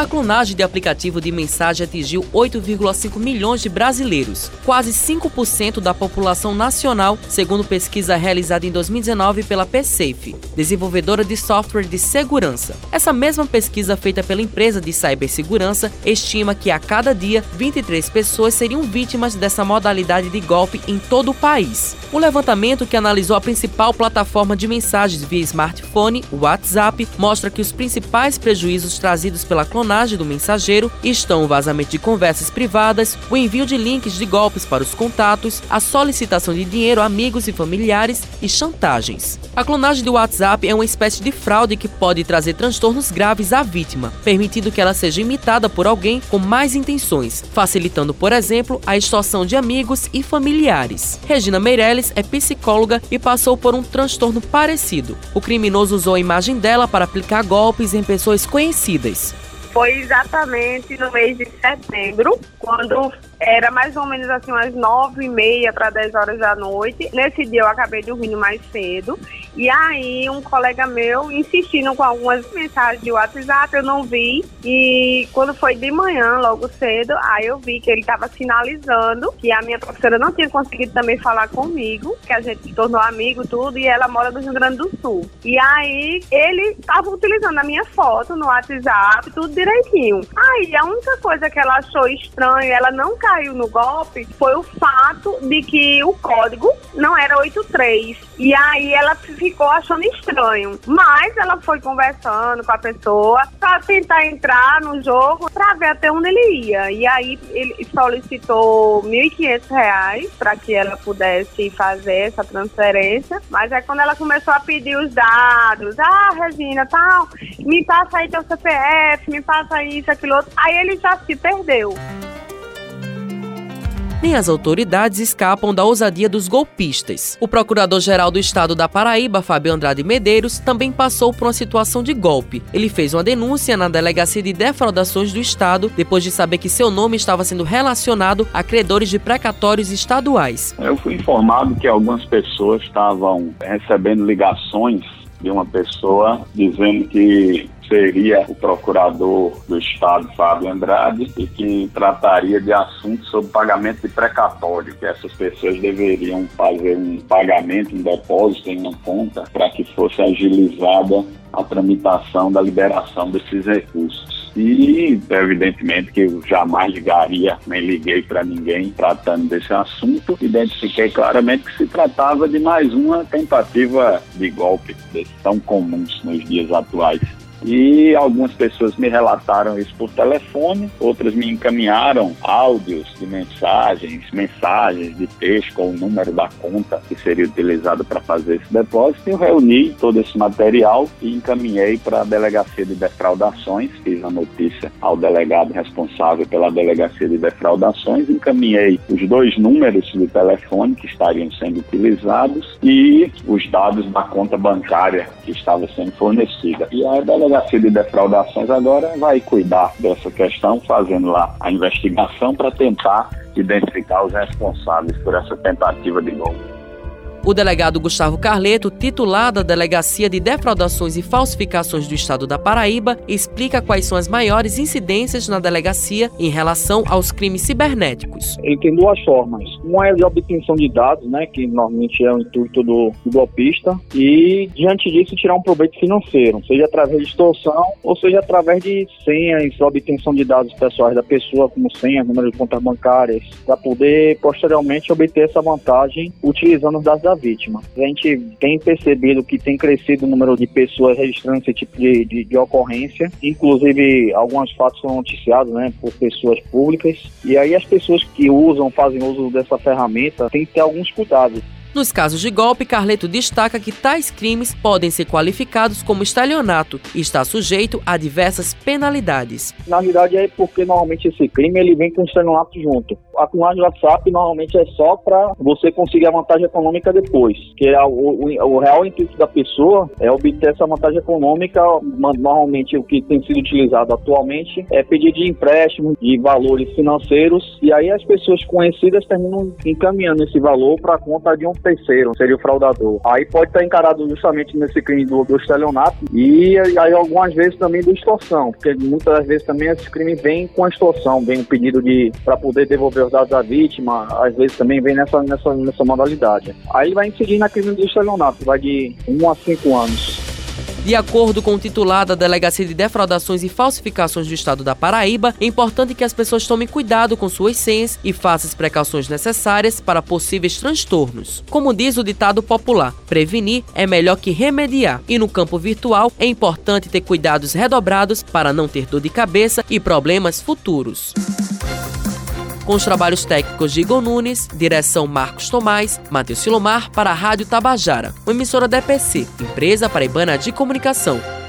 A clonagem de aplicativo de mensagem atingiu 8,5 milhões de brasileiros, quase 5% da população nacional, segundo pesquisa realizada em 2019 pela PSafe, desenvolvedora de software de segurança. Essa mesma pesquisa feita pela empresa de cibersegurança estima que a cada dia 23 pessoas seriam vítimas dessa modalidade de golpe em todo o país. O levantamento que analisou a principal plataforma de mensagens via smartphone, o WhatsApp, mostra que os principais prejuízos trazidos pela clonagem do mensageiro estão o vazamento de conversas privadas, o envio de links de golpes para os contatos, a solicitação de dinheiro a amigos e familiares e chantagens. A clonagem do WhatsApp é uma espécie de fraude que pode trazer transtornos graves à vítima, permitindo que ela seja imitada por alguém com mais intenções, facilitando, por exemplo, a extorsão de amigos e familiares. Regina Meirelles é psicóloga e passou por um transtorno parecido. O criminoso usou a imagem dela para aplicar golpes em pessoas conhecidas. Foi exatamente no mês de setembro, quando era mais ou menos assim umas nove e meia para dez horas da noite. Nesse dia eu acabei dormindo mais cedo. E aí um colega meu insistindo com algumas mensagens de WhatsApp, eu não vi. E quando foi de manhã, logo cedo, aí eu vi que ele estava sinalizando que a minha professora não tinha conseguido também falar comigo, que a gente se tornou amigo, tudo, e ela mora no Rio Grande do Sul. E aí ele estava utilizando a minha foto no WhatsApp, tudo direitinho. Aí a única coisa que ela achou estranho, ela não caiu no golpe, foi o fato de que o código não era 83. E aí ela ficou achando estranho. Mas ela foi conversando com a pessoa para tentar entrar no jogo para ver até onde ele ia. E aí ele solicitou R$ 1.500 para que ela pudesse fazer essa transferência. Mas é quando ela começou a pedir os dados, ah, Regina, tal, me passa aí teu CPF, me passa isso, aquilo outro. Aí ele já se perdeu nem as autoridades escapam da ousadia dos golpistas. O procurador-geral do estado da Paraíba, Fábio Andrade Medeiros, também passou por uma situação de golpe. Ele fez uma denúncia na Delegacia de Defraudações do Estado depois de saber que seu nome estava sendo relacionado a credores de precatórios estaduais. Eu fui informado que algumas pessoas estavam recebendo ligações de uma pessoa dizendo que seria o procurador do Estado, Fábio Andrade, e que trataria de assuntos sobre pagamento de precatório, que essas pessoas deveriam fazer um pagamento, um depósito em uma conta, para que fosse agilizada a tramitação da liberação desses recursos. E, evidentemente, que eu jamais ligaria, nem liguei para ninguém tratando desse assunto. Identifiquei claramente que se tratava de mais uma tentativa de golpe, tão comuns nos dias atuais. E algumas pessoas me relataram isso por telefone, outras me encaminharam áudios de mensagens, mensagens de texto com o número da conta que seria utilizada para fazer esse depósito. Eu reuni todo esse material e encaminhei para a Delegacia de Defraudações, fiz a notícia ao delegado responsável pela Delegacia de Defraudações, encaminhei os dois números de telefone que estariam sendo utilizados e os dados da conta bancária que estava sendo fornecida. E a Delegacia de Defraudações agora vai cuidar dessa questão, fazendo lá a investigação para tentar identificar os responsáveis por essa tentativa de golpe. O delegado Gustavo Carleto, titular da Delegacia de Defraudações e Falsificações do Estado da Paraíba, explica quais são as maiores incidências na delegacia em relação aos crimes cibernéticos. Ele tem duas formas. Uma é de obtenção de dados, né, que normalmente é o intuito do, golpista, e diante disso tirar um proveito financeiro, seja através de extorsão ou seja através de senhas, obtenção de dados pessoais da pessoa, como senha, número de contas bancárias, para poder posteriormente obter essa vantagem utilizando os dados da vítima. A gente tem percebido que tem crescido o número de pessoas registrando esse tipo de, de, de ocorrência, inclusive alguns fatos são noticiados né, por pessoas públicas, e aí as pessoas que usam, fazem uso dessa ferramenta, têm que ter alguns cuidados. Nos casos de golpe, Carleto destaca que tais crimes podem ser qualificados como estelionato e está sujeito a diversas penalidades. Na verdade é porque normalmente esse crime ele vem com estelionato junto a cunhagem do WhatsApp normalmente é só para você conseguir a vantagem econômica depois, que é o, o, o, real intuito da pessoa é obter essa vantagem econômica, normalmente o que tem sido utilizado atualmente é pedir de empréstimo de valores financeiros e aí as pessoas conhecidas terminam encaminhando esse valor para a conta de um terceiro, seria o fraudador. Aí pode estar encarado justamente nesse crime do, do estelionato e aí algumas vezes também do extorsão, porque muitas vezes também esse crime vem com a extorsão, vem um pedido de para poder devolver dados da vítima, às vezes também vem nessa, nessa, nessa modalidade. Aí vai incidir na crime do estelionato, vai de 1 a 5 anos. De acordo com o titular da Delegacia de Defraudações e Falsificações do Estado da Paraíba, é importante que as pessoas tomem cuidado com suas senhas e façam as precauções necessárias para possíveis transtornos. Como diz o ditado popular, prevenir é melhor que remediar. E no campo virtual é importante ter cuidados redobrados para não ter dor de cabeça e problemas futuros com os trabalhos técnicos de Igor Nunes, direção Marcos Tomás, Matheus Silomar para a Rádio Tabajara, uma emissora da EPC, Empresa Paraibana de Comunicação.